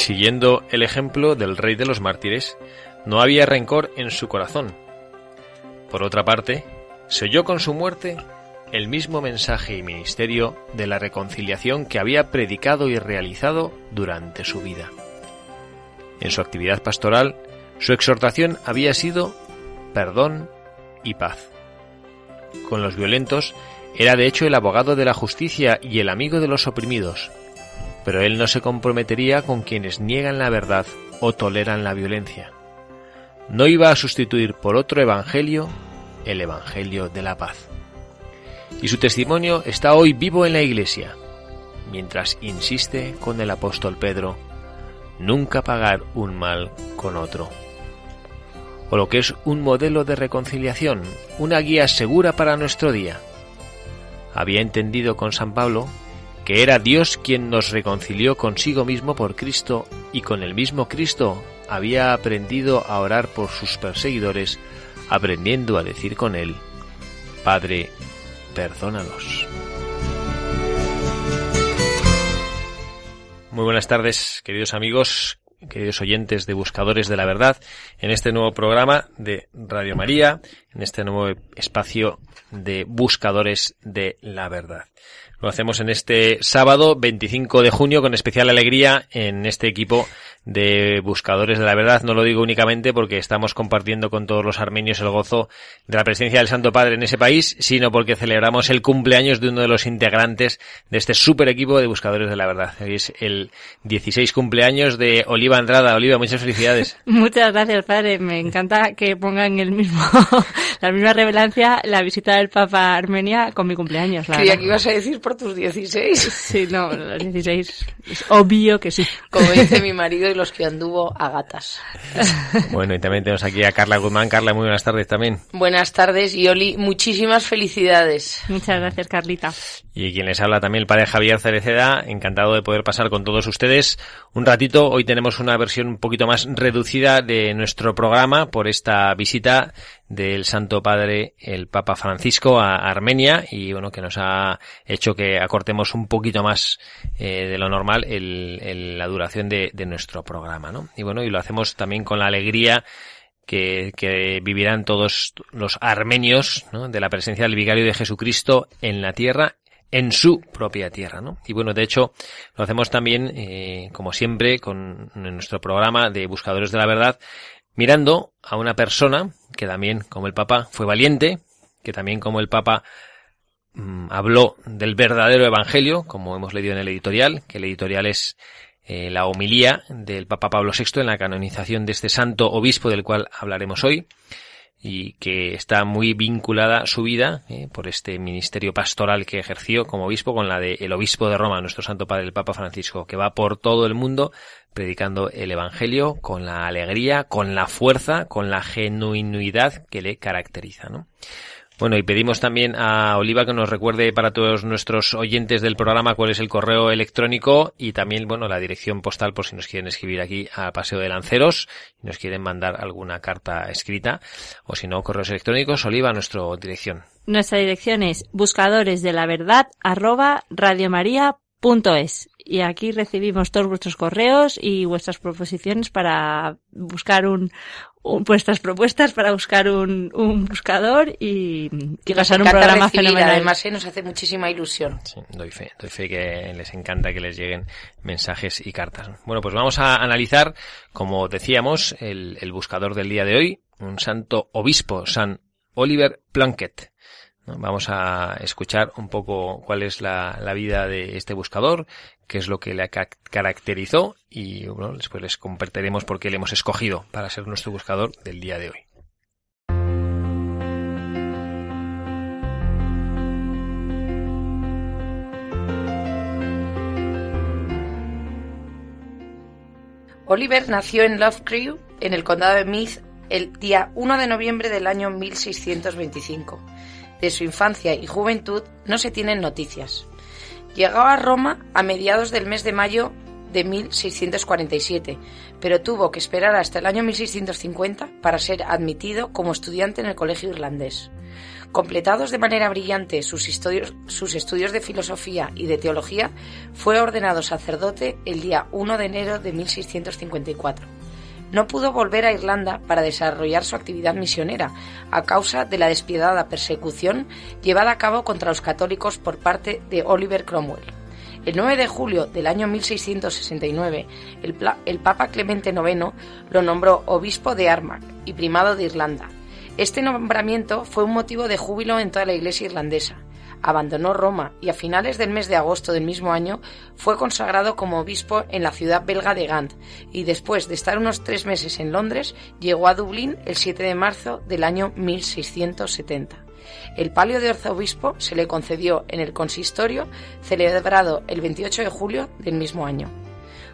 Siguiendo el ejemplo del rey de los mártires, no había rencor en su corazón. Por otra parte, se oyó con su muerte el mismo mensaje y ministerio de la reconciliación que había predicado y realizado durante su vida. En su actividad pastoral, su exhortación había sido perdón y paz. Con los violentos era de hecho el abogado de la justicia y el amigo de los oprimidos, pero él no se comprometería con quienes niegan la verdad o toleran la violencia. No iba a sustituir por otro evangelio el evangelio de la paz. Y su testimonio está hoy vivo en la Iglesia, mientras insiste con el apóstol Pedro, nunca pagar un mal con otro. O lo que es un modelo de reconciliación, una guía segura para nuestro día. Había entendido con San Pablo que era Dios quien nos reconcilió consigo mismo por Cristo y con el mismo Cristo había aprendido a orar por sus perseguidores, aprendiendo a decir con él, Padre, perdónalos. Muy buenas tardes, queridos amigos, queridos oyentes de Buscadores de la Verdad, en este nuevo programa de Radio María, en este nuevo espacio de Buscadores de la Verdad. Lo hacemos en este sábado 25 de junio con especial alegría en este equipo de buscadores de la verdad. No lo digo únicamente porque estamos compartiendo con todos los armenios el gozo de la presencia del Santo Padre en ese país, sino porque celebramos el cumpleaños de uno de los integrantes de este super equipo de buscadores de la verdad. Es el 16 cumpleaños de Oliva Andrada. Oliva, muchas felicidades. Muchas gracias, padre. Me encanta que pongan el mismo, la misma revelancia la visita del Papa a Armenia con mi cumpleaños. La Creía que ibas a decir por tus 16. Sí, no, los 16. Es obvio que sí. Como dice mi marido y los que anduvo a gatas. Bueno, y también tenemos aquí a Carla Guzmán. Carla, muy buenas tardes también. Buenas tardes y Oli, muchísimas felicidades. Muchas gracias, Carlita. Y quien les habla también el padre Javier Cereceda, encantado de poder pasar con todos ustedes un ratito. Hoy tenemos una versión un poquito más reducida de nuestro programa por esta visita del Santo Padre, el Papa Francisco, a Armenia y bueno, que nos ha hecho que acortemos un poquito más eh, de lo normal el, el, la duración de, de nuestro programa, ¿no? Y bueno, y lo hacemos también con la alegría que, que, vivirán todos los armenios ¿no? de la presencia del vicario de Jesucristo en la tierra en su propia tierra, ¿no? Y bueno, de hecho, lo hacemos también, eh, como siempre, con nuestro programa de Buscadores de la Verdad, mirando a una persona que también, como el Papa, fue valiente, que también, como el Papa, mmm, habló del verdadero Evangelio, como hemos leído en el editorial, que el editorial es eh, la homilía del Papa Pablo VI en la canonización de este santo obispo del cual hablaremos hoy y que está muy vinculada su vida eh, por este ministerio pastoral que ejerció como obispo con la del de obispo de Roma, nuestro Santo Padre el Papa Francisco, que va por todo el mundo predicando el Evangelio con la alegría, con la fuerza, con la genuinidad que le caracteriza, ¿no? Bueno, y pedimos también a Oliva que nos recuerde para todos nuestros oyentes del programa cuál es el correo electrónico y también, bueno, la dirección postal por si nos quieren escribir aquí a Paseo de Lanceros y nos quieren mandar alguna carta escrita o si no, correos electrónicos, Oliva, nuestra dirección. Nuestra dirección es buscadores y aquí recibimos todos vuestros correos y vuestras proposiciones para buscar un, un vuestras propuestas para buscar un, un buscador y, y pasar un programa recibir, fenomenal. Además, ¿eh? nos hace muchísima ilusión. Sí, doy fe, doy fe que les encanta que les lleguen mensajes y cartas. Bueno, pues vamos a analizar, como decíamos, el, el buscador del día de hoy, un santo obispo, San Oliver Plunkett. Vamos a escuchar un poco cuál es la, la, vida de este buscador, qué es lo que le caracterizó y después les compartiremos por qué le hemos escogido para ser nuestro buscador del día de hoy. Oliver nació en Love Crew, en el condado de Meath el día 1 de noviembre del año 1625. De su infancia y juventud no se tienen noticias. Llegó a Roma a mediados del mes de mayo de 1647, pero tuvo que esperar hasta el año 1650 para ser admitido como estudiante en el colegio irlandés. Completados de manera brillante sus, sus, estudios de filosofía y de teología, fue ordenado sacerdote el día 1 de enero de 1654. No pudo volver a Irlanda para desarrollar su actividad misionera a causa de la despiadada persecución llevada a cabo contra los católicos por parte de Oliver Cromwell. El 9 de julio del año 1669, el, el Papa Clemente IX lo nombró obispo de Armagh y primado de Irlanda. Este nombramiento fue un motivo de júbilo en toda la Iglesia irlandesa. Abandonó Roma y a finales del mes de agosto del mismo año fue consagrado como obispo en la ciudad belga de Gand y después de estar unos tres meses en Londres llegó a Dublín el 7 de marzo del año 1670. El palio de arzobispo se le concedió en el consistorio celebrado el 28 de julio del mismo año.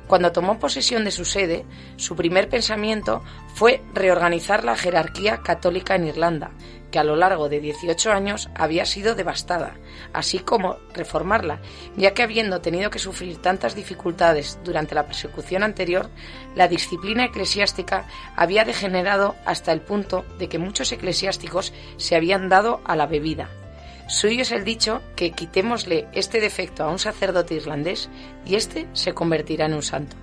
Cuando tomó posesión de su sede, su primer pensamiento fue reorganizar la jerarquía católica en Irlanda, que a lo largo de 18 años había sido devastada, así como reformarla, ya que habiendo tenido que sufrir tantas dificultades durante la persecución anterior, la disciplina eclesiástica había degenerado hasta el punto de que muchos eclesiásticos se habían dado a la bebida. Suyo es el dicho que quitémosle este defecto a un sacerdote irlandés y éste se convertirá en un santo.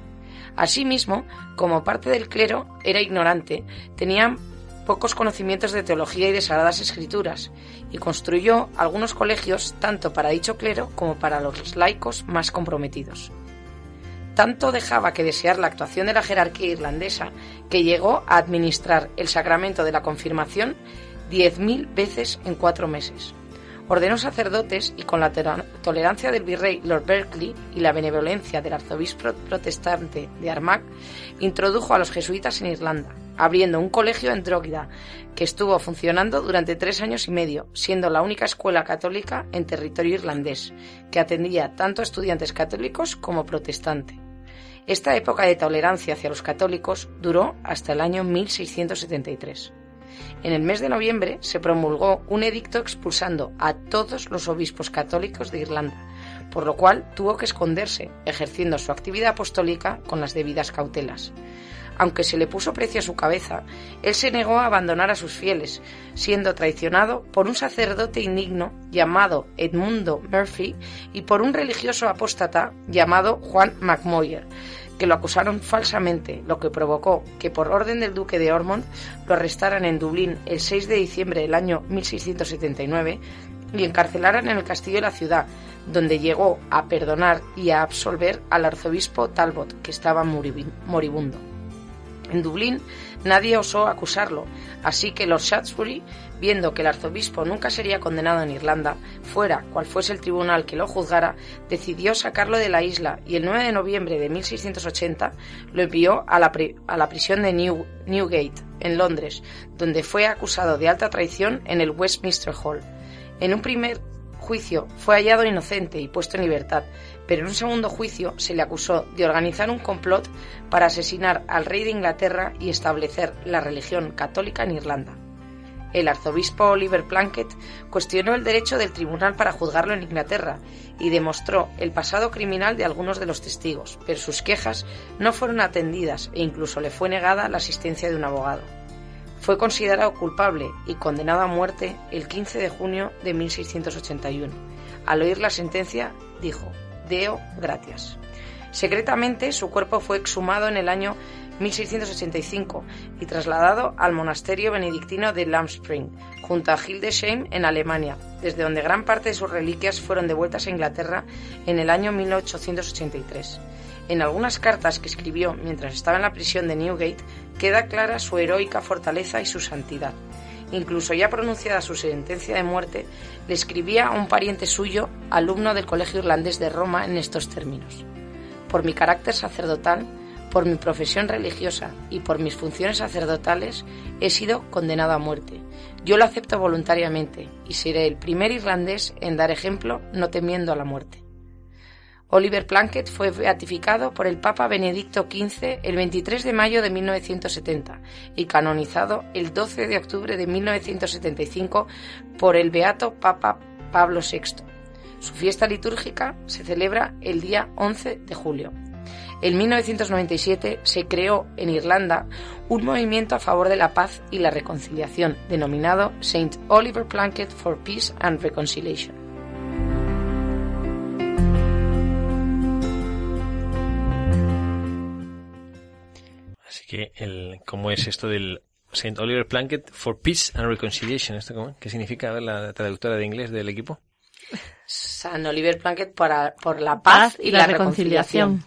Asimismo, como parte del clero era ignorante, tenía pocos conocimientos de teología y de sagradas escrituras, y construyó algunos colegios tanto para dicho clero como para los laicos más comprometidos. Tanto dejaba que desear la actuación de la jerarquía irlandesa que llegó a administrar el sacramento de la confirmación diez mil veces en cuatro meses ordenó sacerdotes y con la tolerancia del virrey Lord Berkeley y la benevolencia del arzobispo protestante de Armagh, introdujo a los jesuitas en Irlanda, abriendo un colegio en Drogheda que estuvo funcionando durante tres años y medio, siendo la única escuela católica en territorio irlandés, que atendía tanto a estudiantes católicos como protestantes. Esta época de tolerancia hacia los católicos duró hasta el año 1673. En el mes de noviembre se promulgó un edicto expulsando a todos los obispos católicos de Irlanda, por lo cual tuvo que esconderse, ejerciendo su actividad apostólica con las debidas cautelas. Aunque se le puso precio a su cabeza, él se negó a abandonar a sus fieles, siendo traicionado por un sacerdote indigno llamado Edmundo Murphy y por un religioso apóstata llamado Juan McMoyer, que lo acusaron falsamente, lo que provocó que por orden del duque de Ormond lo arrestaran en Dublín el 6 de diciembre del año 1679 y encarcelaran en el castillo de la ciudad, donde llegó a perdonar y a absolver al arzobispo Talbot, que estaba moribundo. En Dublín nadie osó acusarlo, así que Lord Shaftesbury, viendo que el arzobispo nunca sería condenado en Irlanda, fuera cual fuese el tribunal que lo juzgara, decidió sacarlo de la isla y el 9 de noviembre de 1680 lo envió a la, prisión de Newgate, en Londres, donde fue acusado de alta traición en el Westminster Hall. En un primer juicio fue hallado inocente y puesto en libertad, pero en un segundo juicio se le acusó de organizar un complot para asesinar al rey de Inglaterra y establecer la religión católica en Irlanda. El arzobispo Oliver Plunkett cuestionó el derecho del tribunal para juzgarlo en Inglaterra y demostró el pasado criminal de algunos de los testigos, pero sus quejas no fueron atendidas e incluso le fue negada la asistencia de un abogado. Fue considerado culpable y condenado a muerte el 15 de junio de 1681. Al oír la sentencia, dijo, Deo gratias. Secretamente, su cuerpo fue exhumado en el año 1685 y trasladado al monasterio benedictino de Lamspring, junto a Hildesheim en Alemania, desde donde gran parte de sus reliquias fueron devueltas a Inglaterra en el año 1883. En algunas cartas que escribió mientras estaba en la prisión de Newgate queda clara su heroica fortaleza y su santidad. Incluso ya pronunciada su sentencia de muerte, le escribía a un pariente suyo, alumno del Colegio Irlandés de Roma, en estos términos. Por mi carácter sacerdotal, por mi profesión religiosa y por mis funciones sacerdotales, he sido condenado a muerte. Yo lo acepto voluntariamente y seré el primer irlandés en dar ejemplo no temiendo a la muerte. Oliver Plunkett fue beatificado por el Papa Benedicto XV el 23 de mayo de 1970 y canonizado el 12 de octubre de 1975 por el Beato Papa Pablo VI. Su fiesta litúrgica se celebra el día 11 de julio. En 1997 se creó en Irlanda un movimiento a favor de la paz y la reconciliación denominado St. Oliver Plunkett for Peace and Reconciliation. Así que, el, ¿cómo es esto del St. Oliver Plunkett for Peace and Reconciliation? ¿Esto cómo? ¿Qué significa ver la traductora de inglés del equipo? San Oliver Plunkett para, por la paz, y, la, reconciliación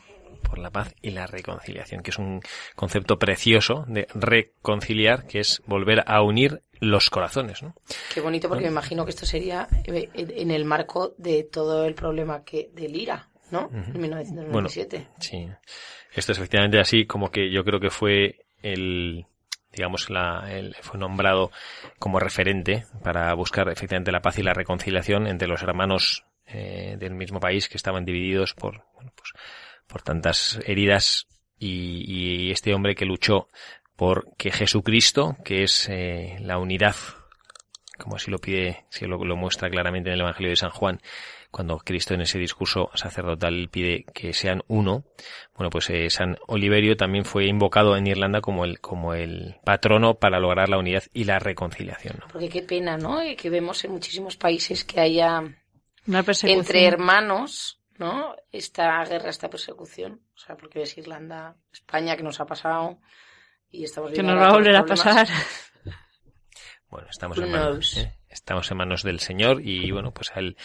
por la paz y la reconciliación, que es un concepto precioso de reconciliar, que es volver a unir los corazones. ¿no? Qué bonito, porque me imagino que esto sería eh, en el marco de todo el problema que del IRA, ¿no? En 1997. sí. Esto es efectivamente así, como que yo creo que fue el digamos, la, fue nombrado como referente para buscar efectivamente la paz y la reconciliación entre los hermanos eh, del mismo país que estaban divididos por, bueno, pues, por tantas heridas y, este hombre que luchó por que Jesucristo, que es eh, la unidad, como así lo pide, si lo, lo muestra claramente en el Evangelio de San Juan, cuando Cristo en ese discurso sacerdotal pide que sean uno, bueno, pues eh, San Oliverio también fue invocado en Irlanda como el, como el patrono para lograr la unidad y la reconciliación. Porque qué pena, ¿no? Que vemos en muchísimos países que haya Una entre hermanos ¿no? Esta guerra, esta persecución. O sea, porque es Irlanda, España, que nos ha pasado y estamos Que nos va a volver a pasar. Bueno, estamos en, manos, ¿eh? estamos en manos del Señor y bueno, pues él,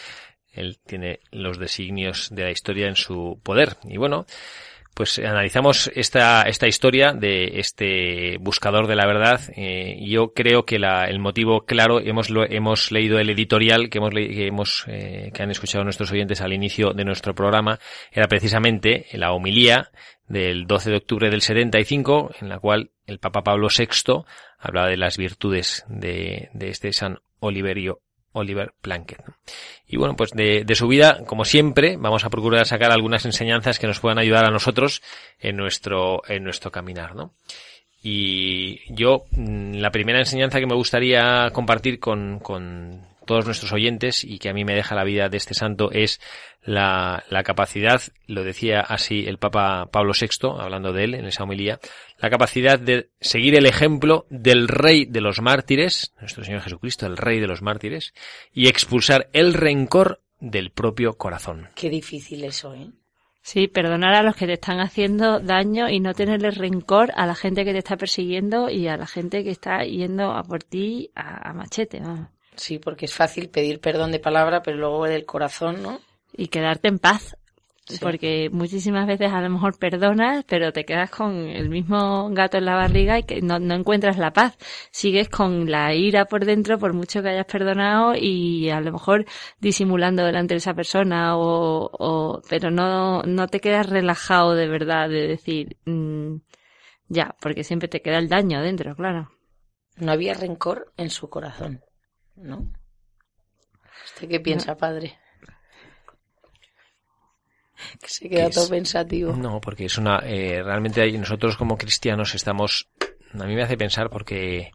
él tiene los designios de la historia en su poder. Y bueno, pues analizamos esta, esta historia de este buscador de la verdad. Eh, yo creo que la, el motivo claro, hemos, lo, hemos leído el editorial que hemos, que, eh, que han escuchado nuestros oyentes al inicio de nuestro programa, era precisamente la homilía del 12 de octubre del 75, en la cual el Papa Pablo VI hablaba de las virtudes de, de este San Oliverio Oliver Plunkett. Y bueno, pues de, su vida, como siempre, vamos a procurar sacar algunas enseñanzas que nos puedan ayudar a nosotros en nuestro, en nuestro caminar, ¿no? Y yo, mm, la primera enseñanza que me gustaría compartir con, con todos nuestros oyentes y que a mí me deja la vida de este santo es la, la, capacidad, lo decía así el Papa Pablo VI, hablando de él en esa homilía, la capacidad de seguir el ejemplo del Rey de los mártires, nuestro Señor Jesucristo, el Rey de los mártires, y expulsar el rencor del propio corazón. Qué difícil eso, ¿eh? Sí, perdonar a los que te están haciendo daño y no tenerle rencor a la gente que te está persiguiendo y a la gente que está yendo a por ti a, machete. Sí, porque es fácil pedir perdón de palabra, pero luego del corazón, ¿no? Y quedarte en paz. Porque muchísimas veces a lo mejor perdonas, pero te quedas con el mismo gato en la barriga y que no, no encuentras la paz. Sigues con la ira por dentro por mucho que hayas perdonado y a lo mejor disimulando delante de esa persona o, o pero no, no te quedas relajado de verdad de decir, mm, ya, porque siempre te queda el daño dentro, claro. No había rencor en su corazón. ¿No? ¿Usted qué piensa, padre? Que se queda todo pensativo. No, porque es una. Eh, realmente nosotros como cristianos estamos. A mí me hace pensar porque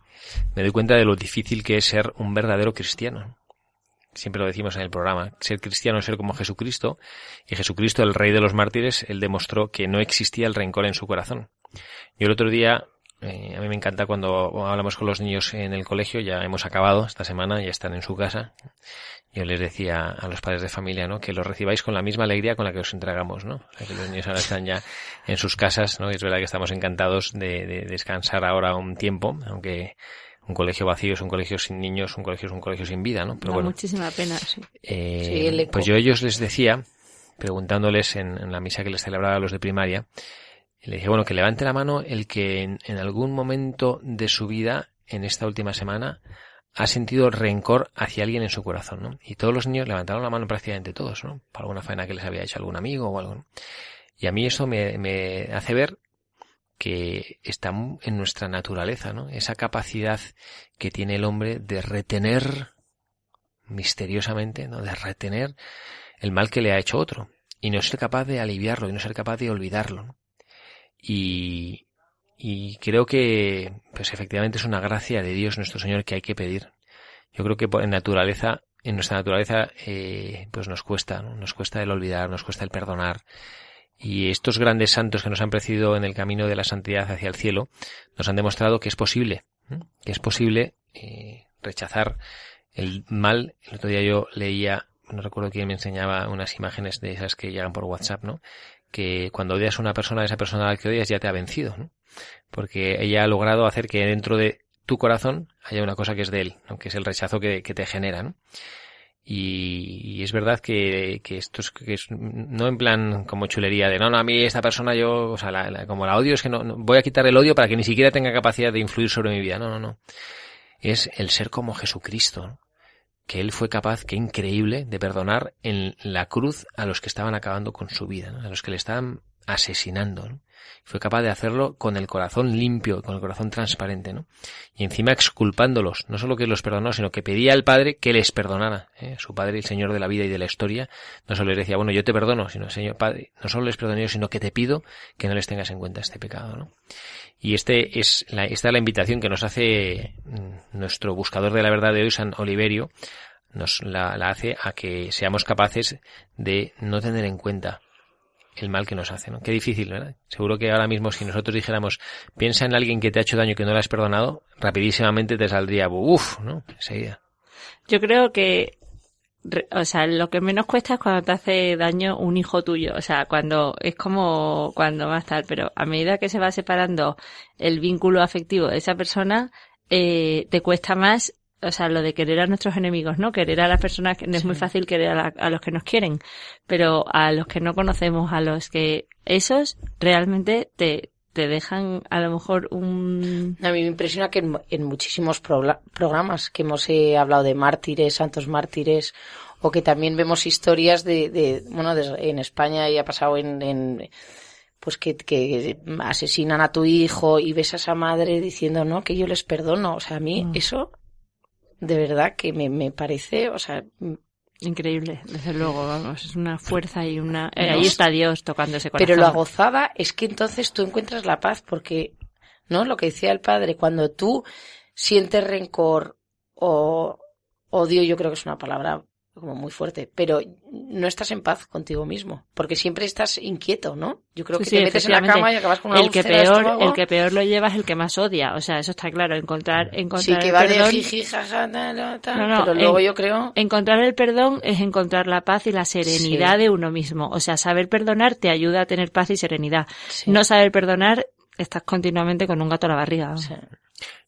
me doy cuenta de lo difícil que es ser un verdadero cristiano. Siempre lo decimos en el programa. Ser cristiano es ser como Jesucristo. Y Jesucristo, el rey de los mártires, él demostró que no existía el rencor en su corazón. Yo el otro día eh, a mí me encanta cuando hablamos con los niños en el colegio, ya hemos acabado esta semana, ya están en su casa. Yo les decía a los padres de familia, ¿no? Que los recibáis con la misma alegría con la que os entregamos, ¿no? que los niños ahora están ya en sus casas, ¿no? Y es verdad que estamos encantados de, descansar ahora un tiempo, aunque un colegio vacío es un colegio sin niños, un colegio es un colegio sin vida, ¿no? Pero bueno. Muchísima pena, sí. Eh, pues yo a ellos les decía, preguntándoles en, en la misa que les celebraba a los de primaria, le dije, bueno, que levante la mano el que en, algún momento de su vida, en esta última semana, ha sentido rencor hacia alguien en su corazón, ¿no? Y todos los niños levantaron la mano prácticamente todos, ¿no? Por alguna faena que les había hecho algún amigo o algo. Y a mí eso me, me hace ver que está en nuestra naturaleza, ¿no? Esa capacidad que tiene el hombre de retener misteriosamente, ¿no? De retener el mal que le ha hecho otro. y no ser capaz de aliviarlo y no ser capaz de olvidarlo. Y, y creo que, pues efectivamente es una gracia de Dios nuestro Señor que hay que pedir. Yo creo que en naturaleza, en nuestra naturaleza, eh, pues nos cuesta, ¿no? nos cuesta el olvidar, nos cuesta el perdonar. Y estos grandes santos que nos han precedido en el camino de la santidad hacia el cielo, nos han demostrado que es posible, que es posible eh, rechazar el mal. El otro día yo leía, no recuerdo quién me enseñaba unas imágenes de esas que llegan por WhatsApp, ¿no? Que cuando odias a una persona, esa persona a la que odias ya te ha vencido, ¿no? Porque ella ha logrado hacer que dentro de tu corazón haya una cosa que es de él, que es el rechazo que, que te genera, ¿no? Y, es verdad que, que esto es, que es, no en plan como chulería de no, no, a mí esta persona yo, o sea, la, como la odio es que no, no, voy a quitar el odio para que ni siquiera tenga capacidad de influir sobre mi vida. No, no, no. Es el ser como Jesucristo, ¿no? Que él fue capaz, qué increíble, de perdonar en la cruz a los que estaban acabando con su vida, a los que le estaban asesinando. Fue capaz de hacerlo con el corazón limpio, con el corazón transparente, ¿no? Y encima exculpándolos, no solo que los perdonó, sino que pedía al Padre que les perdonara. ¿eh? Su Padre, el Señor de la vida y de la historia, no solo les decía, bueno, yo te perdono, sino, Señor Padre, no solo les perdono sino que te pido que no les tengas en cuenta este pecado. Y este es la, esta es la invitación que nos hace mm, nuestro buscador de la verdad de hoy, San Oliverio, nos la hace a que seamos capaces de no tener en cuenta el mal que nos hace, ¿no? Qué difícil, ¿verdad? Seguro que ahora mismo si nosotros dijéramos, piensa en alguien que te ha hecho daño que no le has perdonado, rapidísimamente te saldría, uff, ¿no? Enseguida. Yo creo que, o sea, lo que menos cuesta es cuando te hace daño un hijo tuyo, o sea, cuando es como cuando a estar, pero a medida que se va separando el vínculo afectivo de esa persona, eh, te cuesta más o sea, lo de querer a nuestros enemigos, ¿no? Querer a las personas, no es muy fácil querer a, los que nos quieren, pero a los que no conocemos, a los que esos realmente te, te dejan a lo mejor un... A mí me impresiona que en, muchísimos programas que hemos eh, hablado de mártires, santos mártires, o que también vemos historias de, de bueno, en España y ha pasado en, en pues que, que, asesinan a tu hijo y ves a esa madre diciendo, no, que yo les perdono. O sea, a mí mm. eso de verdad que me, me parece, o sea, Increíble, desde luego, vamos, es una fuerza y una... Eh, ahí está Dios tocando ese corazón. Pero lo gozada es que entonces tú encuentras la paz porque, ¿no? Lo que decía el padre, cuando tú sientes rencor o odio, yo creo que es una palabra como muy fuerte, pero no estás en paz contigo mismo, porque siempre estás inquieto, ¿no? Yo creo que te metes en la cama y acabas con una el que peor, el que peor lo lleva es el que más odia, o sea, eso está claro, encontrar encontrar sí, que va de jiji, jaja, pero luego yo creo encontrar el perdón es encontrar la paz y la serenidad de uno mismo, o sea, saber perdonar te ayuda a tener paz y serenidad. No saber perdonar estás continuamente con un gato a la barriga.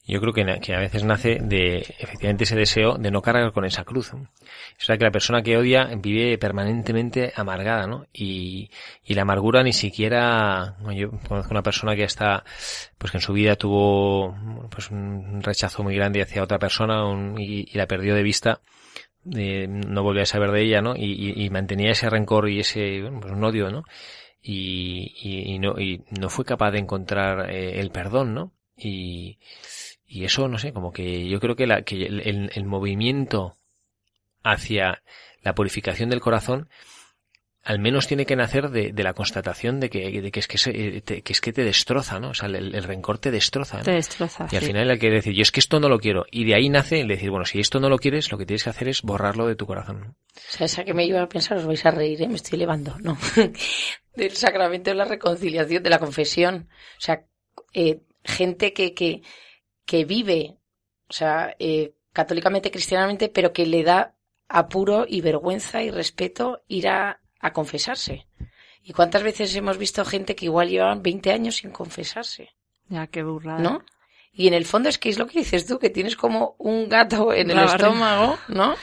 Yo creo que, a veces nace de efectivamente ese deseo de no cargar con esa cruz. Es verdad que la persona que odia vive permanentemente amargada, ¿no? Y, y la amargura ni siquiera, yo conozco una persona que está, pues que en su vida tuvo pues un rechazo muy grande hacia otra persona y, y, la perdió de vista. Eh, no volvió a saber de ella, ¿no? Y, y mantenía ese rencor y ese, pues un odio, ¿no? Y, y, no, y no fue capaz de encontrar eh, el perdón, ¿no? Y, y eso, no sé, como que yo creo que, la, que el, el, movimiento hacia la purificación del corazón al menos tiene que nacer de, de la constatación de que, de que es que, se, te, que es que te destroza, ¿no? O sea, el, el rencor te destroza. ¿no? Te destroza. Y al final hay que decir, yo es que esto no lo quiero. Y de ahí nace el decir, bueno, si esto no lo quieres, lo que tienes que hacer es borrarlo de tu corazón. O sea, esa que me iba a pensar, os vais a reír, ¿eh? me estoy elevando, ¿no? Del sacramento de la reconciliación, de la confesión. O sea, eh, gente que, que, que vive, o sea, eh, católicamente, cristianamente, pero que le da apuro y vergüenza y respeto ir a, a confesarse. ¿Y cuántas veces hemos visto gente que igual llevaban 20 años sin confesarse? Ya, qué burrada. ¿No? Y en el fondo es que es lo que dices tú, que tienes como un gato en el estómago, ¿no?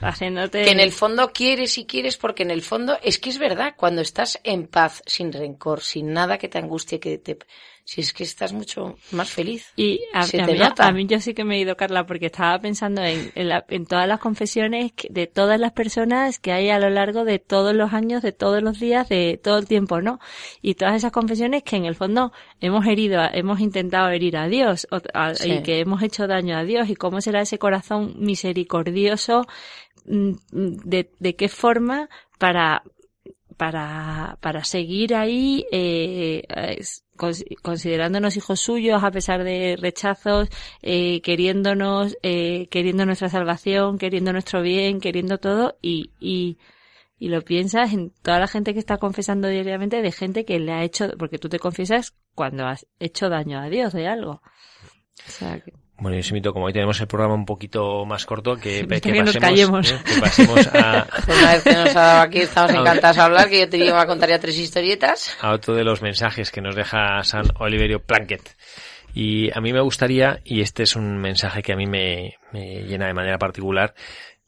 Haciéndote... Que en el fondo quieres y quieres porque en el fondo es que es verdad, cuando estás en paz, sin rencor, sin nada que te angustie, que te si es que estás mucho más feliz. Y a, mí, a, mí, yo sí que me he ido, Carla, porque estaba pensando en, en, todas las confesiones de todas las personas que hay a lo largo de todos los años, de todos los días, de todo el tiempo, ¿no? Y todas esas confesiones que en el fondo hemos herido, hemos intentado herir a Dios y que hemos hecho daño a Dios y cómo será ese corazón misericordioso, mm, de, de qué forma para para, para seguir ahí, eh, considerándonos hijos suyos a pesar de rechazos, eh, queriéndonos, eh, queriendo nuestra salvación, queriendo nuestro bien, queriendo todo y, y, y lo piensas en toda la gente que está confesando diariamente de gente que le ha hecho, porque tú te confiesas cuando has hecho daño a Dios de algo. O sea, que... Bueno, yo invito, como hoy tenemos el programa un poquito más corto, que, que, que nos pasemos, callemos. ¿eh? que pasemos a, Una vez que nos ha dado aquí, estamos encantados de hablar, que yo te iba a contar ya tres historietas. a otro de los mensajes que nos deja San Oliverio Planket. Y a mí me gustaría, y este es un mensaje que a mí me, me llena de manera particular,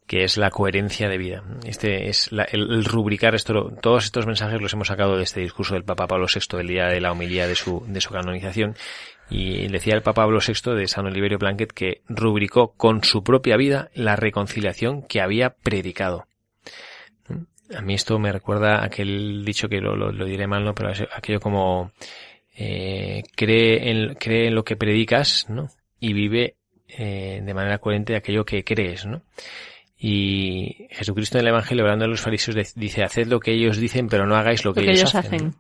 que es la coherencia de vida. Este es la- el, el rubricar esto, todos estos mensajes los hemos sacado de este discurso del Papa Pablo VI el día de la homilía de su, de su canonización. Y decía el Papa Pablo VI de San Oliverio Blanquet que rubricó con su propia vida la reconciliación que había predicado. A mí esto me recuerda a aquel dicho que lo, lo- lo diré mal, ¿no? Pero aquello como eh, cree, en, cree en lo que predicas, ¿no? Y vive eh, de manera coherente aquello que crees, ¿no? Y Jesucristo en el Evangelio, hablando de los fariseos, dice, haced lo que ellos dicen, pero no hagáis lo que, Lo que ellos hacen.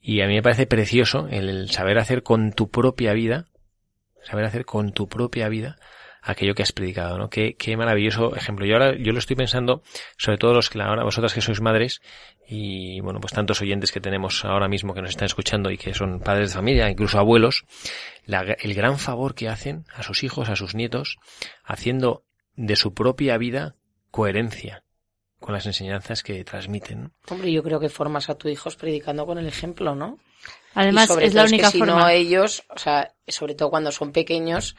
Y a mí me parece precioso el saber hacer con tu propia vida, saber hacer con tu propia vida aquello que has predicado, ¿no? Qué, qué maravilloso ejemplo. Yo ahora, yo lo estoy pensando, sobre todo los que ahora, vosotras que sois madres, y bueno, pues tantos oyentes que tenemos ahora mismo que nos están escuchando y que son padres de familia, incluso abuelos, la- el gran favor que hacen a sus hijos, a sus nietos, haciendo de su propia vida coherencia con las enseñanzas que transmiten. Hombre, yo creo que formas a tus hijos predicando con el ejemplo, ¿no? Además, sobre es la todo única que si forma. no ellos, o sea, sobre todo cuando son pequeños,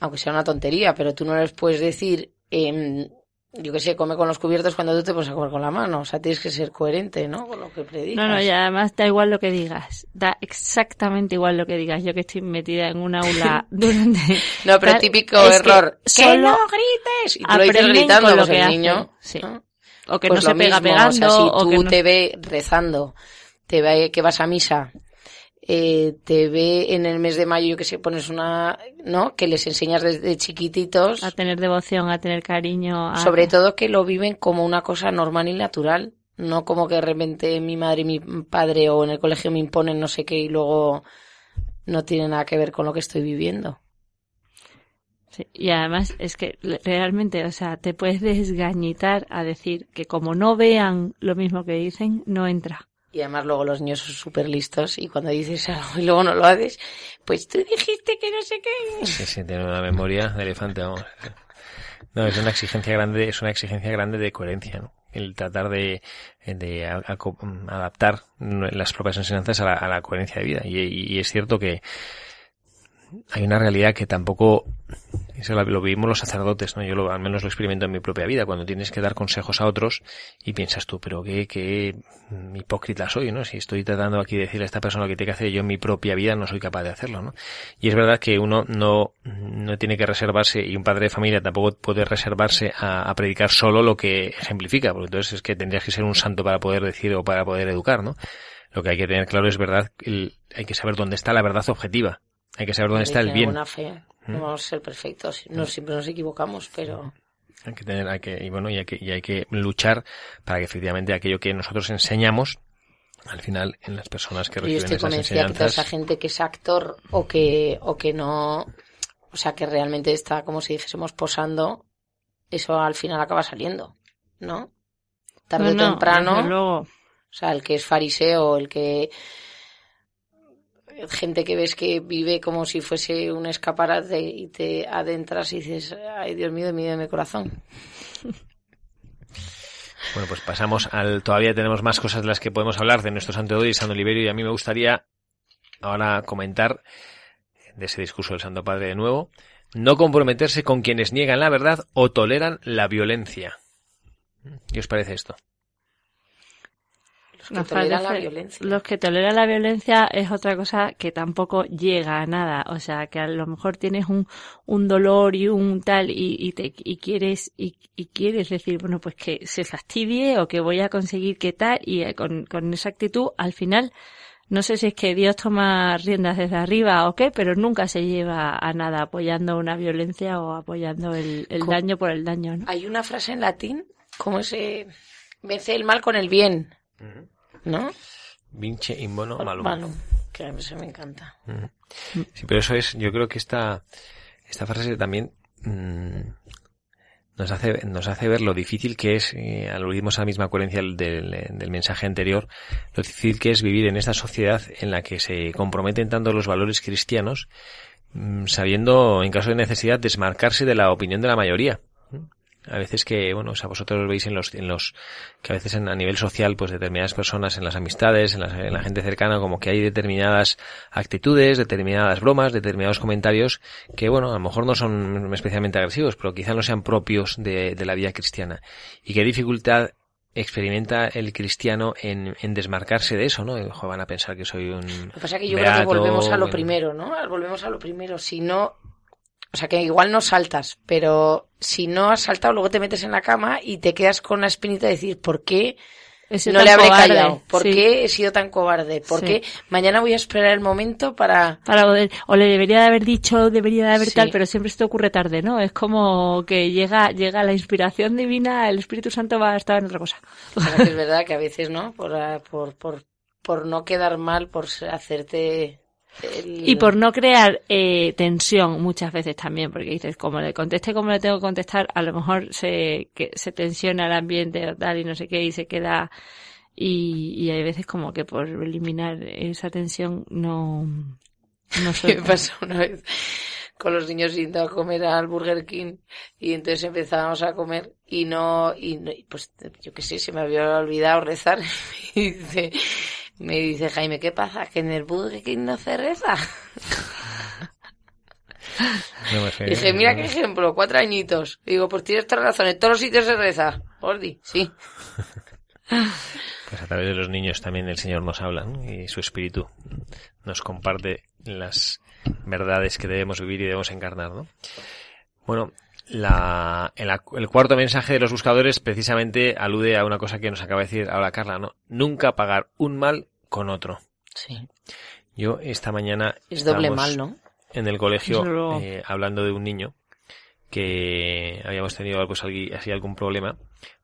aunque sea una tontería, pero tú no les puedes decir, em, yo que sé, come con los cubiertos cuando tú te pones a comer con la mano. O sea, tienes que ser coherente, ¿no? Con lo que predicas. No, no, y además da igual lo que digas. Da exactamente igual lo que digas. Yo que estoy metida en una aula durante... No, pero tal, típico que error. ¡Que no grites! Y tú lo dices gritando, lo pues que el niño... Sí. ¿no? O que Pues no se pega mismo, pegando, o sea, si o tú que no... te ve rezando, te ve que vas a misa, eh, te ve en el mes de mayo, yo que sé, pones una, ¿no? Que les enseñas desde chiquititos, A tener devoción, a tener cariño. A... sobre todo que lo viven como una cosa normal y natural, no como que de repente mi madre y mi padre o en el colegio me imponen no sé qué y luego no tiene nada que ver con lo que estoy viviendo. Sí, Y además es que realmente, o sea, te puedes desgañitar a decir que como no vean lo mismo que dicen, no entra. Y además luego los niños son súper listos y cuando dices algo y luego no lo haces, pues tú dijiste que no sé qué. Sí, sí, tiene una memoria de elefante, vamos. No, es una exigencia grande, es una exigencia grande de coherencia, ¿no? El tratar de, de adaptar las propias enseñanzas a la, a la coherencia de vida. Y es cierto que hay una realidad que tampoco, eso lo, vivimos los sacerdotes, ¿no? Yo lo, al menos lo experimento en mi propia vida, cuando tienes que dar consejos a otros y piensas tú, pero qué, qué hipócrita soy, ¿no? Si estoy tratando aquí de decirle a esta persona lo que tiene que hacer yo en mi propia vida, no soy capaz de hacerlo, ¿no? Y es verdad que uno no, no tiene que reservarse, y un padre de familia tampoco puede reservarse a, a predicar solo lo que ejemplifica, porque entonces es que tendrías que ser un santo para poder decir o para poder educar, ¿no? Lo que hay que tener claro es verdad, el- hay que saber dónde está la verdad objetiva. Hay que saber dónde está el bien. buena fe. No vamos a ser perfectos. No siempre nos equivocamos, pero Hay que tener, hay que, y bueno, y hay que, y hay que luchar para que efectivamente aquello que nosotros enseñamos, al final, en las personas que yo reciben estoy esas convencida que toda esa enseñanzas, gente que es actor o que, o que no, o sea, que realmente está, como si dijésemos, posando, eso al final acaba saliendo, ¿no? Tarde No, o no, temprano. desde luego. O sea, el que es fariseo, el que gente que ves que vive como si fuese un escaparate y te adentras y dices, ay Dios mío, mío de mi corazón. bueno, pues pasamos al, todavía tenemos más cosas de las que podemos hablar de nuestro Santo de hoy, San Oliverio, y a mí me gustaría ahora comentar de ese discurso del Santo Padre de nuevo, no comprometerse con quienes niegan la verdad o toleran la violencia. ¿Qué os parece esto? Los que toleran la violencia. Los que toleran la violencia es otra cosa que tampoco llega a nada. O sea, que a lo mejor tienes un, un dolor y un tal y, y, te, y quieres y, y quieres decir, bueno, pues que se fastidie o que voy a conseguir que tal y eh, con, con esa actitud al final no sé si es que Dios toma riendas desde arriba o qué, pero nunca se lleva a nada apoyando una violencia o apoyando el, el daño por el daño, ¿no? Hay una frase en latín, como ese vence el mal con el bien, ¿no? Vince in bono malum. Malum, que a mí me encanta. Sí, pero eso es, yo creo que esta, esta frase también mm, nos hace, nos hace ver lo difícil que es, eh, aludimos a la misma coherencia del, del mensaje anterior, lo difícil que es vivir en esta sociedad en la que se comprometen tanto los valores cristianos, mm, sabiendo, en caso de necesidad, desmarcarse de la opinión de la mayoría a veces que, bueno, o sea, vosotros lo veis en los, en los, que a veces en, a nivel social, pues determinadas personas en las amistades, en, en la gente cercana, como que hay determinadas actitudes, determinadas bromas, determinados comentarios que, bueno, a lo mejor no son especialmente agresivos, pero quizá no sean propios de, de la vida cristiana. Y qué dificultad experimenta el cristiano en, en desmarcarse de eso, ¿no? Van a pensar que soy un. Lo que pasa es que yo creo que volvemos a lo primero, ¿no? Volvemos a lo primero. Si no, o sea que igual no saltas, pero si no has saltado, luego te metes en la cama y te quedas con la espinita de decir, ¿por qué no le habré callado? ¿Por qué he sido tan cobarde? ¿Por qué mañana voy a esperar el momento para... para poder, o le debería de haber dicho, debería de haber tal, pero siempre se te ocurre tarde, ¿no? Es como que llega, llega la inspiración divina, el Espíritu Santo va a estar en otra cosa. es verdad que a veces, ¿no? Por, por, por, por no quedar mal, por hacerte y por no crear eh, tensión muchas veces también, porque dices, como le conteste como le tengo que contestar, a lo mejor se, que, se tensiona el ambiente o tal y no sé qué y se queda... Y, y hay veces como que por eliminar esa tensión no... no Me pasó una vez con los niños yendo a comer al Burger King y entonces empezábamos a comer y no, y pues yo qué sé, se me había olvidado rezar. Y dice, me dice Jaime, ¿qué pasa? ¿Que en el Burger King no se reza? Dije, mira qué ejemplo, cuatro añitos. Digo, pues tienes toda razón, en todos los sitios se reza. Ordi, sí. Pues a través de los niños también el Señor nos habla y su espíritu nos comparte las verdades que debemos vivir y debemos encarnar, ¿no? Bueno, la, el, el, cuarto mensaje de los buscadores precisamente alude a una cosa que nos acaba de decir ahora Carla, ¿no? Nunca pagar un mal con otro. Sí. Yo esta mañana... Es doble mal, ¿no? En el colegio, eh, hablando de un niño que habíamos tenido pues, así algún problema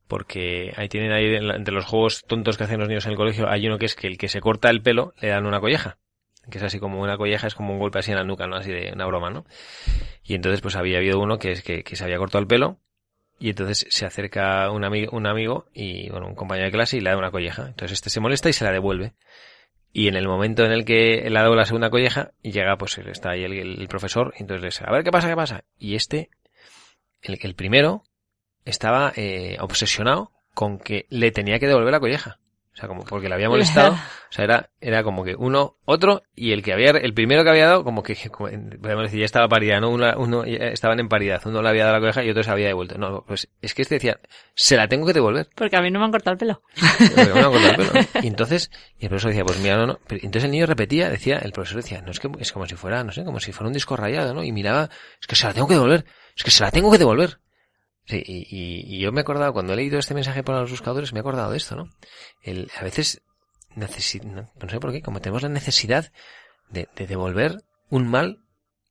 porque ahí tienen ahí entre los juegos tontos que hacen los niños en el colegio hay uno que es que el que se corta el pelo le dan una colleja que es así como una colleja, es como un golpe así en la nuca, ¿no? Así de una broma, ¿no? Y entonces pues había habido uno que, es que, se había cortado el pelo y entonces se acerca un amigo, un amigo y, bueno, un compañero de clase y le da una colleja. Entonces este se molesta y se la devuelve. Y en el momento en el que le ha dado la segunda colleja, llega, pues está ahí el, profesor, y entonces le dice, a ver qué pasa, qué pasa. Y este, el, el primero, estaba eh, obsesionado con que le tenía que devolver la colleja. O sea, como porque le había molestado. O sea, era, era como que uno, otro, y el que había, el primero que había dado, como que, podemos decir, ya estaba paridad, ¿no? Uno, uno estaban en paridad. Uno le había dado la coleja y otro se había devuelto. No, pues es que este decía, se la tengo que devolver. Porque a mí no me han cortado el pelo. Porque me han cortado el pelo. Y entonces, y el profesor decía, pues mira, no, no. Pero entonces el niño repetía, decía, el profesor decía, no, es que es como si fuera, no sé, como si fuera un disco rayado, ¿no? Y miraba, es que se la tengo que devolver. Es que se la tengo que devolver. Sí, y, yo me he acordado, cuando he leído este mensaje para los buscadores, me he acordado de esto, ¿no? El, a veces, no, sé por qué, como tenemos la necesidad de, de, devolver un mal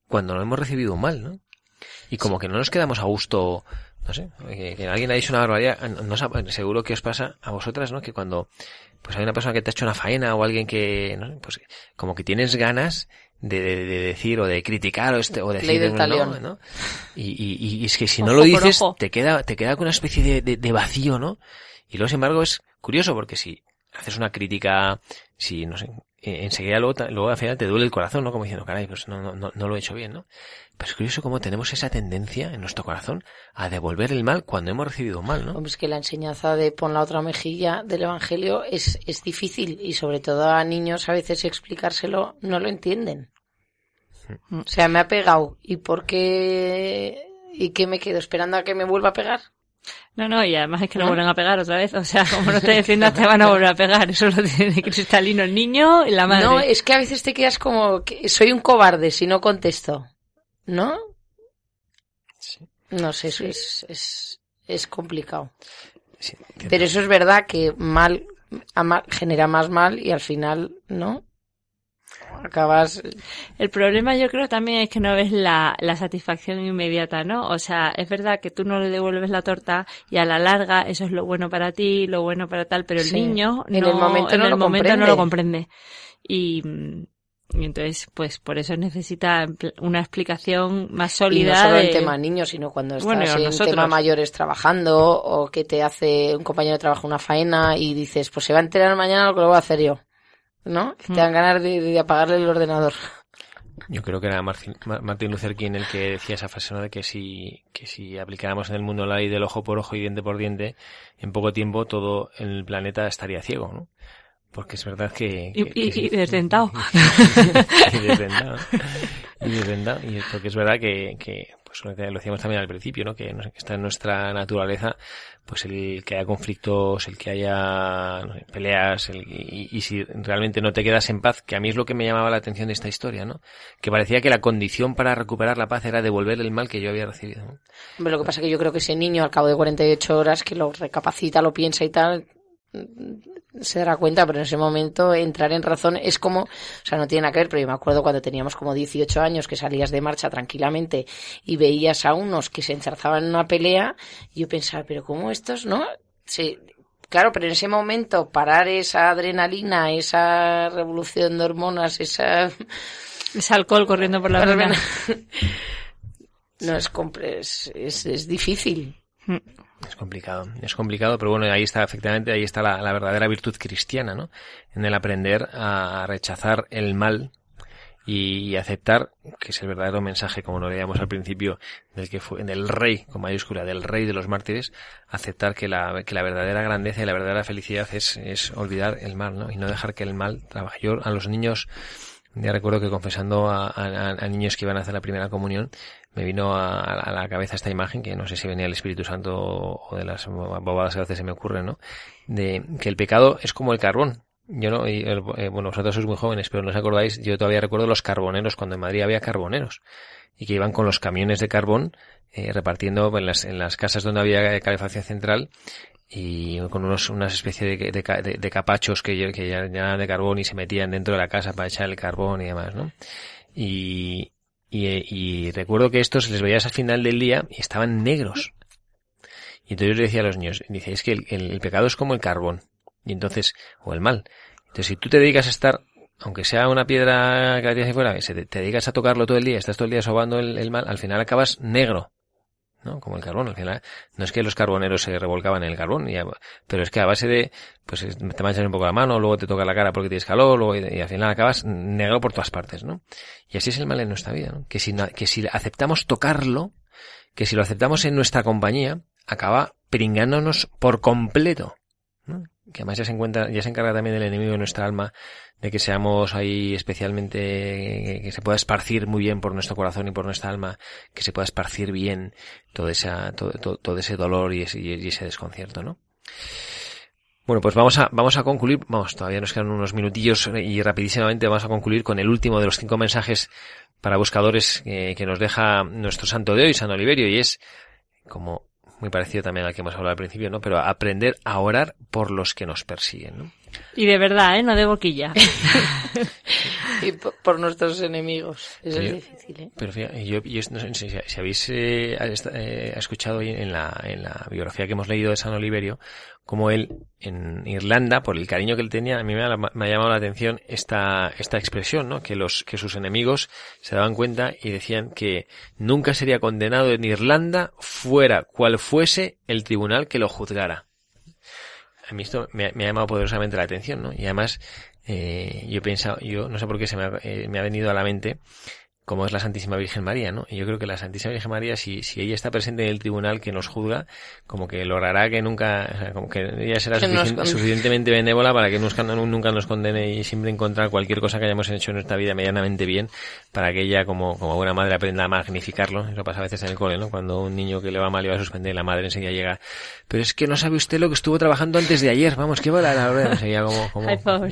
cuando no hemos recibido un mal, ¿no? Y como que no nos quedamos a gusto, no sé, que, alguien ha dicho una barbaridad, no, seguro que os pasa a vosotras, ¿no? Que cuando, pues hay una persona que te ha hecho una faena o alguien que, ¿no? pues como que tienes ganas de, de, decir o de criticar o, este, o decir no, ¿no? Y, y, y, es que si no lo dices te queda te queda con una especie de, de, vacío no y luego sin embargo es curioso porque si haces una crítica si no sé eh, enseguida luego, luego al final te duele el corazón no como diciendo caray pues no, no, no lo he hecho bien no pero es curioso cómo tenemos esa tendencia en nuestro corazón a devolver el mal cuando hemos recibido un mal, ¿no? Hombre, es que la enseñanza de pon la otra mejilla del Evangelio es, es difícil y sobre todo a niños a veces explicárselo no lo entienden. O sea, me ha pegado. ¿Y por qué? ¿Y qué me quedo? ¿Esperando a que me vuelva a pegar? No, no, y además es que no, vuelven a pegar otra vez. O sea, como no te defiendas, te van a volver a pegar. Eso lo tiene cristalino el niño y la madre. No, es que a veces te quedas como que soy un cobarde si no contesto. ¿No? No sé, eso es, es, es complicado. Pero eso es verdad que mal, mal genera más mal y al final, ¿no? Acabas... El problema yo creo también es que no ves la, la satisfacción inmediata, ¿no? O sea, es verdad que tú no le devuelves la torta y a la larga eso es lo bueno para ti, lo bueno para tal, pero el Sí. niño En no, el momento en no el lo momento no comprende. lo comprende. Y, y entonces, pues por eso necesita una explicación más Y sólida. no solo de- en tema niños, sino cuando estás Bueno, y en nosotros. tema mayores trabajando o que te hace un compañero de trabajo una faena y dices, pues se va a enterar mañana lo que lo voy a hacer yo. ¿No? Mm. Te dan ganas de, de apagarle el ordenador. Yo creo que era Martin, Mar- Martin Luther King el que decía esa frase, ¿no? De que si, que si aplicáramos en el mundo la ley del ojo por ojo y diente por diente, en poco tiempo todo el planeta estaría ciego, ¿no? Porque es verdad que... Y, que- y- que sí. y desdentado. y desdentado. Y desdentado. Y porque es verdad que, que pues lo decíamos también al principio, ¿no? Que está en nuestra naturaleza, pues el que haya conflictos, el que haya peleas, el- y, si realmente no te quedas en paz, que a mí es lo que me llamaba la atención de esta historia, ¿no? Que parecía que la condición para recuperar la paz era devolver el mal que yo había recibido. Hombre, lo que pasa es que yo creo que ese niño al cabo de 48 horas que lo recapacita, lo piensa y tal, se dará cuenta, pero en ese momento entrar en razón es como, o sea, no tiene nada que ver, pero yo me acuerdo cuando teníamos como 18 años que salías de marcha tranquilamente y veías a unos que se enzarzaban en una pelea, yo pensaba, pero ¿cómo estos, no? Sí, claro, pero en ese momento parar esa adrenalina, esa revolución de hormonas, esa... Es alcohol corriendo por la vena. no es, es, es, es difícil. Es complicado, es complicado, pero bueno, ahí está, efectivamente, ahí está la, verdadera virtud cristiana, ¿no? En el aprender a rechazar el mal y aceptar, que es el verdadero mensaje, como lo leíamos al principio, del que fue, del rey, con mayúscula, del rey de los mártires, aceptar que la, que la verdadera grandeza y la verdadera felicidad es, es olvidar el mal, ¿no? Y no dejar que el mal trabaje. Yo a los niños, ya recuerdo que confesando a, niños que iban a hacer la primera comunión, me vino a, la cabeza esta imagen, que no sé si venía del Espíritu Santo o de las bobadas que a veces se me ocurren, ¿no? De que el pecado es como el carbón. Yo no, y el- eh, bueno, vosotros sois muy jóvenes, pero no os acordáis, yo todavía recuerdo los carboneros, cuando en Madrid había carboneros, y que iban con los camiones de carbón, eh, repartiendo en las, en las casas donde había calefacción central, y con unos, unas especie de, de, de- capachos que, que llenaban de carbón y se metían dentro de la casa para echar el carbón y demás, ¿no? Y, y, y recuerdo que estos les veías al final del día y estaban negros. Y entonces yo le decía a los niños, dice, es que el, el- el pecado es como el carbón. Y entonces, o el mal. Entonces si tú te dedicas a estar, aunque sea una piedra que la tienes ahí fuera, se te, te dedicas a tocarlo todo el día, estás todo el día sobando el, el mal, al final acabas negro. ¿No? Como el carbón, al final. No es que los carboneros se revolcaban en el carbón, pero es que a base de, pues es- te manchas un poco la mano, luego te toca la cara porque tienes calor, luego, y, al final acabas negro por todas partes, ¿no? Y así es el mal en nuestra vida, ¿no? Que si, que si aceptamos tocarlo, que si lo aceptamos en nuestra compañía, acaba pringándonos por completo, ¿no? Que además ya se encuentra, ya se encarga también el enemigo de nuestra alma de que seamos ahí especialmente, que, que se pueda esparcir muy bien por nuestro corazón y por nuestra alma, que se pueda esparcir bien todo, esa, todo, todo, ese dolor y ese, desconcierto, ¿no? Bueno, pues vamos a, vamos a concluir, vamos, todavía nos quedan unos minutillos y rapidísimamente vamos a concluir con el último de los cinco mensajes para buscadores eh, que nos deja nuestro santo de hoy, San Oliverio, y es, como muy parecido también al que hemos hablado al principio, ¿no? Pero aprender a orar por los que nos persiguen, ¿no? Y de verdad, ¿eh? No de boquilla. Y po- por nuestros enemigos. Eso es difícil, ¿eh? Pero fíjate, yo, yo no sé si, si habéis eh, eh, escuchado hoy en la, en la biografía que hemos leído de San Oliverio, como él en Irlanda, por el cariño que él tenía, a mí me ha, me ha llamado la atención esta, esta expresión, ¿no? Que los, que sus enemigos se daban cuenta y decían que nunca sería condenado en Irlanda fuera cual fuese el tribunal que lo juzgara. A mí esto me, me ha llamado poderosamente la atención, ¿no? Y además, eh, yo he pensado, yo no sé por qué se me ha, eh, me ha venido a la mente como es la Santísima Virgen María, ¿no? Y yo creo que la Santísima Virgen María, si, si ella está presente en el tribunal que nos juzga, como que logrará que nunca, o sea, como que ella será Que suficien- suficientemente benévola para que nunca, nunca nos condene y siempre encontrar cualquier cosa que hayamos hecho en nuestra vida medianamente bien, para que ella, como, como buena madre, aprenda a magnificarlo. Eso pasa a veces en el cole, ¿no? Cuando un niño que le va mal y va a suspender, la madre enseguida llega, pero es que no sabe usted lo que estuvo trabajando antes de ayer, vamos, qué bola la verdad, enseguida como, como, Ay, pobre.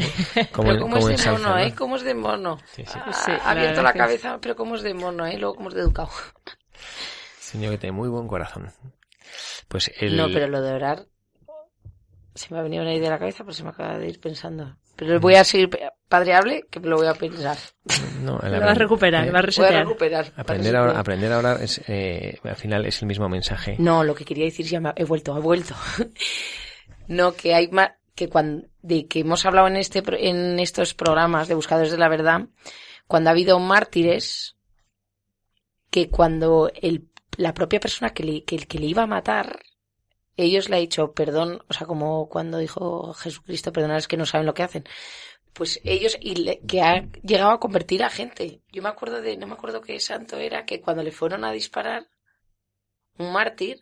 como, pero en- cómo como es de mono, ¿no? ¿eh? ¿Cómo es de mono? Sí, sí. Ah, Sí, ha la abierto la cabeza, pero cómo es de mono, ¿eh? Luego cómo es de educado. Señor que tiene muy buen corazón. Pues el... No, pero lo de orar se me ha venido una idea a la cabeza, pero se me acaba de ir pensando. Pero voy a seguir, padre hable, que me lo voy a pensar. No, el Lo vas a recuperar, eh, vas a Voy a resetear. recuperar. Aprender a, orar- aprender a orar es, eh, al final es el mismo mensaje. No, lo que quería decir ya me ha- he vuelto, he vuelto. no, que hay más que cuando de que hemos hablado en este pro- en estos programas de buscadores de la verdad, cuando ha habido mártires que cuando el, la propia persona que le, que, le iba a matar ellos le ha dicho perdón, o sea, como cuando dijo Jesucristo, perdonad es que no saben lo que hacen. Pues ellos, y que ha llegado a convertir a gente. Yo me acuerdo de, no me acuerdo qué santo era, que cuando le fueron a disparar, un mártir,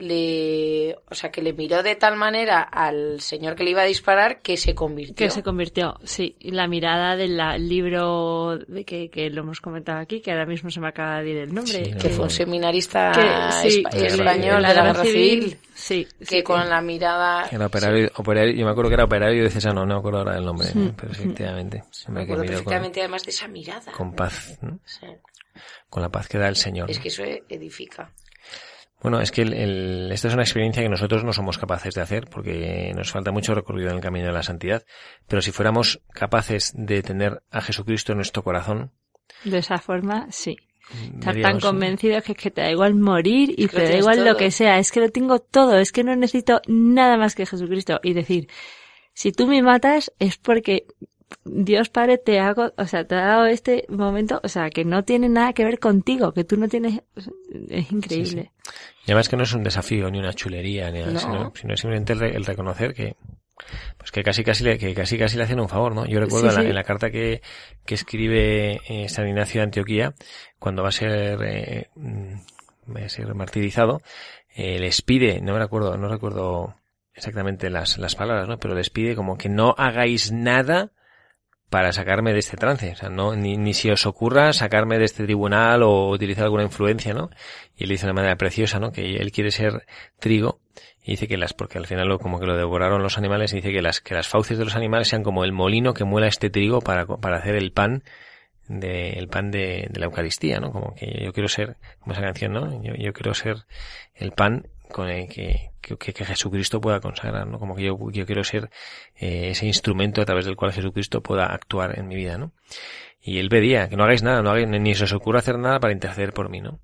le, o sea, que le miró de tal manera al señor que le iba a disparar que se convirtió. Que se convirtió, sí. La mirada del libro de que, que lo hemos comentado aquí, que ahora mismo se me acaba de ir el nombre. Sí, que fue un seminarista que- sí, espa- que- español la de la guerra civil, Sí, que sí, con la mirada Era operario, operario- yo me acuerdo que era operario de Cesano, no me acuerdo ahora el nombre, pero efectivamente. me acuerdo con, perfectamente además de esa mirada. con paz, ¿no? Sí. con la paz que da el Señor. Es que eso edifica. Bueno, es que el- el- esta es una experiencia que nosotros no somos capaces de hacer porque nos falta mucho recorrido en el camino de la santidad. Pero si fuéramos capaces de tener a Jesucristo en nuestro corazón, De esa forma, sí. Estar tan convencido que es que te da igual morir y Es que lo te da igual lo que sea. Es que lo tengo todo. Es que no necesito nada más que Jesucristo. Y decir, si tú me matas es porque Dios Padre te hago, o sea, te ha dado este momento, o sea, que no tiene nada que ver contigo, que tú no tienes, es increíble. Y además que no es un desafío ni una chulería, ni nada, No. sino, sino simplemente el, re- el reconocer que pues que casi casi le, que casi casi le hacen un favor, ¿no? Yo recuerdo Sí, en, la, sí. en la carta que, que escribe eh, San Ignacio de Antioquía cuando va a ser eh, mm, va a ser martirizado, eh, les pide, no me recuerdo, no recuerdo exactamente las, las palabras, ¿no? Pero les pide como que no hagáis nada para sacarme de este trance, o sea, no, ni, ni si os ocurra sacarme de este tribunal o utilizar alguna influencia, ¿no? Y él dice de una manera preciosa, ¿no? Que él quiere ser trigo y dice que las, porque al final lo, como que lo devoraron los animales, y dice que las, que las fauces de los animales sean como el molino que muela este trigo para, para hacer el pan de, el pan de, de la Eucaristía, ¿no? Como que yo quiero ser, como esa canción, ¿no? Yo, yo quiero ser el pan con el que, que, que Jesucristo pueda consagrar, ¿no? Como que yo, yo quiero ser eh, ese instrumento a través del cual Jesucristo pueda actuar en mi vida, ¿no? Y él pedía que no hagáis nada, no hagáis, ni se os ocurra hacer nada para interceder por mí, ¿no?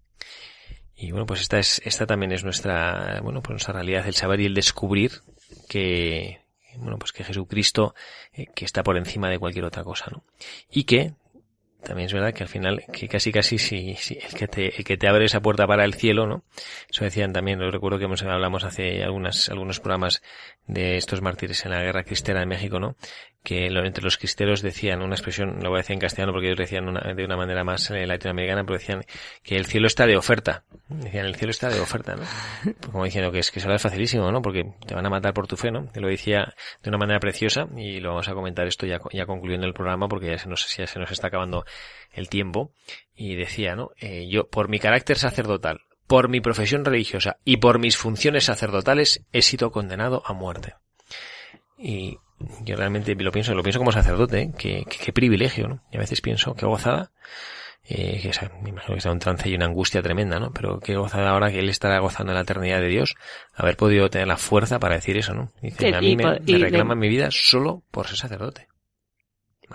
Y bueno, pues esta es, esta también es nuestra, bueno, pues nuestra realidad, el saber y el descubrir que, bueno, pues que Jesucristo, eh, que está por encima de cualquier otra cosa, ¿no? Y que, también es verdad que al final, que casi casi si, si el que te, el que te abre esa puerta para el cielo, ¿no? Eso decían también, lo recuerdo que hablamos hace algunas, algunos programas de estos mártires en la guerra cristera de México, ¿no? Que entre los cristeros decían una expresión, lo voy a decir en castellano porque ellos decían una- de una manera más eh, latinoamericana, pero decían que el cielo está de oferta. Decían, el cielo está de oferta, ¿no? Pues como diciendo que es que eso es facilísimo, ¿no? Porque te van a matar por tu fe, ¿no? Que lo decía de una manera preciosa y lo vamos a comentar esto ya, ya concluyendo el programa porque ya se nos, ya se nos está acabando el tiempo. Y decía, ¿no? Eh, yo, por mi carácter sacerdotal, por mi profesión religiosa y por mis funciones sacerdotales, he sido condenado a muerte. Y yo realmente lo pienso, lo pienso como sacerdote, ¿eh? que, que- qué privilegio, ¿no? Y a veces pienso, qué gozada, eh, que o sea, me imagino que está un trance y una angustia tremenda, ¿no? Pero qué gozada ahora que él estará gozando en la eternidad de Dios, haber podido tener la fuerza para decir eso, ¿no? Dice, Que- a mí y me, y mi vida solo por ser sacerdote.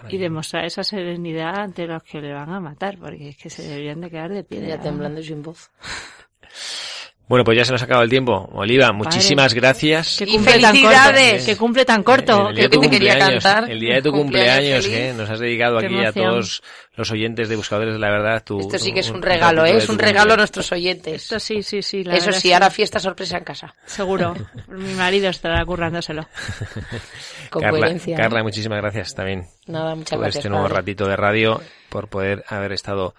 Y demostrar esa serenidad ante los que le van a matar, porque es que se deberían de quedar de piedra. Ya temblando sin voz. Bueno, pues ya se nos ha acabado el tiempo. Oliva, muchísimas gracias. Que Y cumple tan corto. felicidades. Que cumple tan corto. El día de que tu te quería cumpleaños, cantar. El día de tu Cumpleaños que nos has dedicado Qué aquí a todos los oyentes de Buscadores de la Verdad. Tu, Esto sí que es un regalo, ¿eh? Es un regalo a nuestros oyentes. Esto sí, sí, sí. la Eso sí, ahora que fiesta sorpresa en casa. Seguro. Mi marido estará currándoselo. Con Carla, coherencia. ¿eh? Carla, muchísimas gracias también Nada, muchas por gracias. este nuevo padre. ratito de radio, por poder haber estado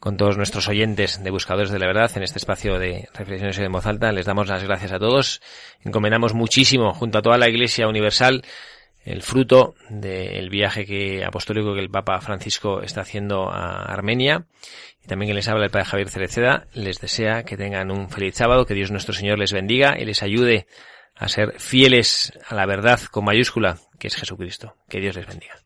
con todos nuestros oyentes de Buscadores de la Verdad en este espacio de reflexiones en voz alta. Les damos las gracias a todos. Encomendamos muchísimo junto a toda la Iglesia Universal el fruto del viaje que apostólico que el Papa Francisco está haciendo a Armenia. Y también que les habla el Padre Javier Cereceda. Les desea que tengan un feliz sábado, que Dios nuestro Señor les bendiga y les ayude a ser fieles a la verdad con mayúscula, que es Jesucristo. Que Dios les bendiga.